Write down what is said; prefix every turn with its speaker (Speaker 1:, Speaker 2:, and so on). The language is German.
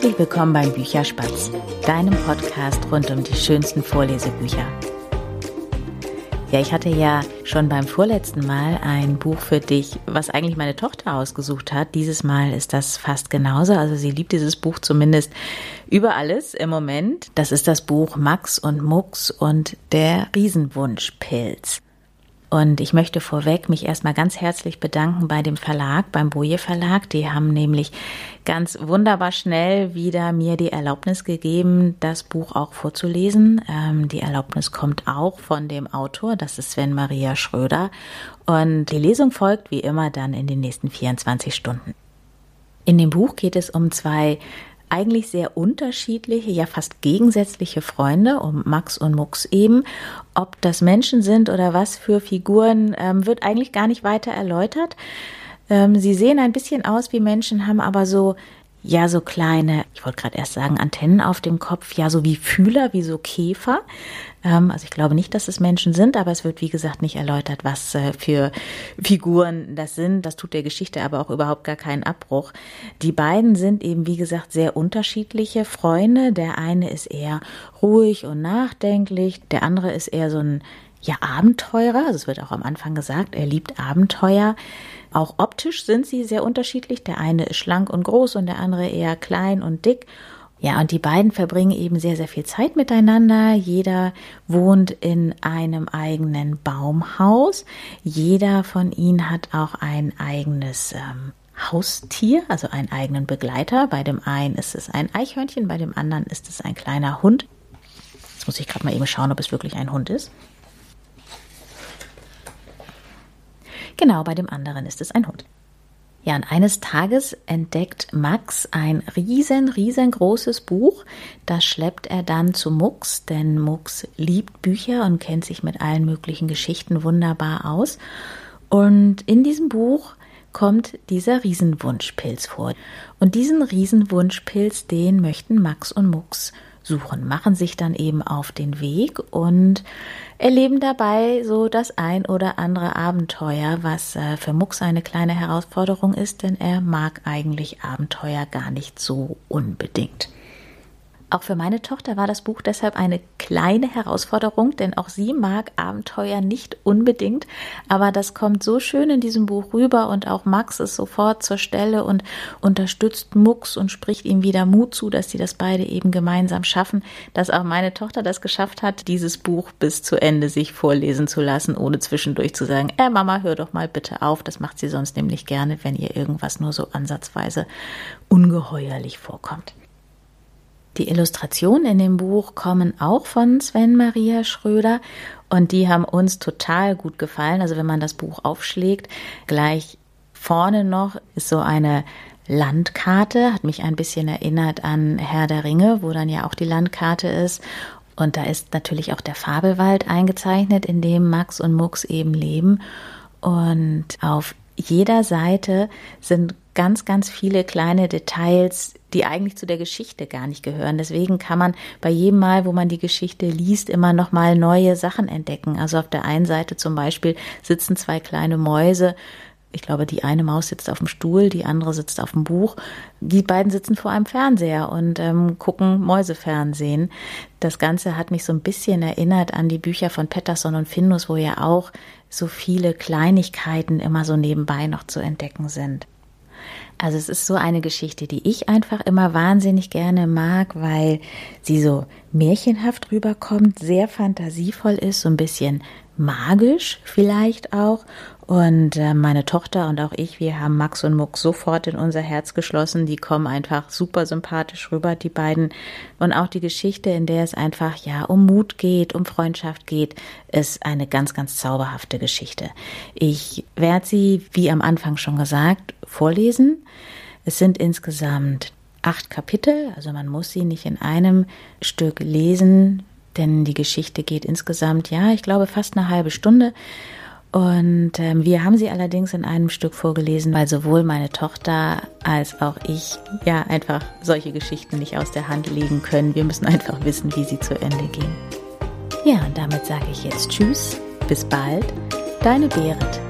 Speaker 1: Herzlich willkommen beim Bücherspatz, deinem Podcast rund um die schönsten Vorlesebücher. Ja, ich hatte ja schon beim vorletzten Mal ein Buch für dich, was eigentlich meine Tochter ausgesucht hat. Dieses Mal ist das fast genauso. Also sie liebt dieses Buch zumindest über alles im Moment. Das ist das Buch Max und Mux und der Riesenwunschpilz. Und ich möchte vorweg mich erstmal ganz herzlich bedanken bei dem Verlag, beim Boje Verlag. Die haben nämlich ganz wunderbar schnell wieder mir die Erlaubnis gegeben, das Buch auch vorzulesen. Ähm, die Erlaubnis kommt auch von dem Autor, das ist Sven Maria Schröder. Und die Lesung folgt wie immer dann in den nächsten 24 Stunden. In dem Buch geht es um zwei eigentlich sehr unterschiedliche, ja fast gegensätzliche Freunde, um Max und Mux eben. Ob das Menschen sind oder was für Figuren, ähm, wird eigentlich gar nicht weiter erläutert. Ähm, sie sehen ein bisschen aus wie Menschen, haben aber so ja so kleine, ich wollte gerade erst sagen, Antennen auf dem Kopf, ja so wie Fühler, wie so Käfer. Ähm, also ich glaube nicht, dass es Menschen sind, aber es wird wie gesagt nicht erläutert, was äh, für Figuren das sind. Das tut der Geschichte aber auch überhaupt gar keinen Abbruch. Die beiden sind eben wie gesagt sehr unterschiedliche Freunde. Der eine ist eher ruhig und nachdenklich, der andere ist eher so ein ja Abenteurer. Also es wird auch am Anfang gesagt, er liebt Abenteuer. Auch optisch sind sie sehr unterschiedlich. Der eine ist schlank und groß und der andere eher klein und dick. Ja, und die beiden verbringen eben sehr, sehr viel Zeit miteinander. Jeder wohnt in einem eigenen Baumhaus. Jeder von ihnen hat auch ein eigenes ähm, Haustier, also einen eigenen Begleiter. Bei dem einen ist es ein Eichhörnchen, bei dem anderen ist es ein kleiner Hund. Jetzt muss ich gerade mal eben schauen, ob es wirklich ein Hund ist. Genau, bei dem anderen ist es ein Hund. Ja, und eines Tages entdeckt Max ein riesen, riesengroßes Buch. Das schleppt er dann zu Mux, denn Mux liebt Bücher und kennt sich mit allen möglichen Geschichten wunderbar aus. Und in diesem Buch kommt dieser Riesenwunschpilz vor. Und diesen Riesenwunschpilz, den möchten Max und Mux suchen, machen sich dann eben auf den Weg und erleben dabei so das ein oder andere Abenteuer, was äh, für Mux eine kleine Herausforderung ist, denn er mag eigentlich Abenteuer gar nicht so unbedingt. Auch für meine Tochter war das Buch deshalb eine kleine Herausforderung, denn auch sie mag Abenteuer nicht unbedingt, aber das kommt so schön in diesem Buch rüber und auch Max ist sofort zur Stelle und unterstützt Mux und spricht ihm wieder Mut zu, dass sie das beide eben gemeinsam schaffen, dass auch meine Tochter das geschafft hat, dieses Buch bis zu Ende sich vorlesen zu lassen, ohne zwischendurch zu sagen, äh Mama, hör doch mal bitte auf, das macht sie sonst nämlich gerne, wenn ihr irgendwas nur so ansatzweise ungeheuerlich vorkommt. Die Illustrationen in dem Buch kommen auch von Sven Maria Schröder und die haben uns total gut gefallen. Also wenn man das Buch aufschlägt, gleich vorne noch ist so eine Landkarte, hat mich ein bisschen erinnert an Herr der Ringe, wo dann ja auch die Landkarte ist. Und da ist natürlich auch der Fabelwald eingezeichnet, in dem Max und Mux eben leben. Und auf jeder Seite sind ganz, ganz viele kleine Details, die eigentlich zu der Geschichte gar nicht gehören. Deswegen kann man bei jedem Mal, wo man die Geschichte liest, immer noch mal neue Sachen entdecken. Also auf der einen Seite zum Beispiel sitzen zwei kleine Mäuse. Ich glaube, die eine Maus sitzt auf dem Stuhl, die andere sitzt auf dem Buch. Die beiden sitzen vor einem Fernseher und ähm, gucken Mäusefernsehen. Das Ganze hat mich so ein bisschen erinnert an die Bücher von Pettersson und Findus, wo ja auch so viele Kleinigkeiten immer so nebenbei noch zu entdecken sind. Also es ist so eine Geschichte, die ich einfach immer wahnsinnig gerne mag, weil sie so märchenhaft rüberkommt, sehr fantasievoll ist, so ein bisschen magisch vielleicht auch. Und äh, meine Tochter und auch ich, wir haben Max und Muck sofort in unser Herz geschlossen. Die kommen einfach super sympathisch rüber, die beiden. Und auch die Geschichte, in der es einfach ja um Mut geht, um Freundschaft geht, ist eine ganz, ganz zauberhafte Geschichte. Ich werde sie, wie am Anfang schon gesagt, vorlesen. Es sind insgesamt acht Kapitel, also man muss sie nicht in einem Stück lesen, denn die Geschichte geht insgesamt, ja, ich glaube, fast eine halbe Stunde. Und ähm, wir haben sie allerdings in einem Stück vorgelesen, weil sowohl meine Tochter als auch ich ja einfach solche Geschichten nicht aus der Hand legen können. Wir müssen einfach wissen, wie sie zu Ende gehen. Ja, und damit sage ich jetzt Tschüss, bis bald, deine Berit.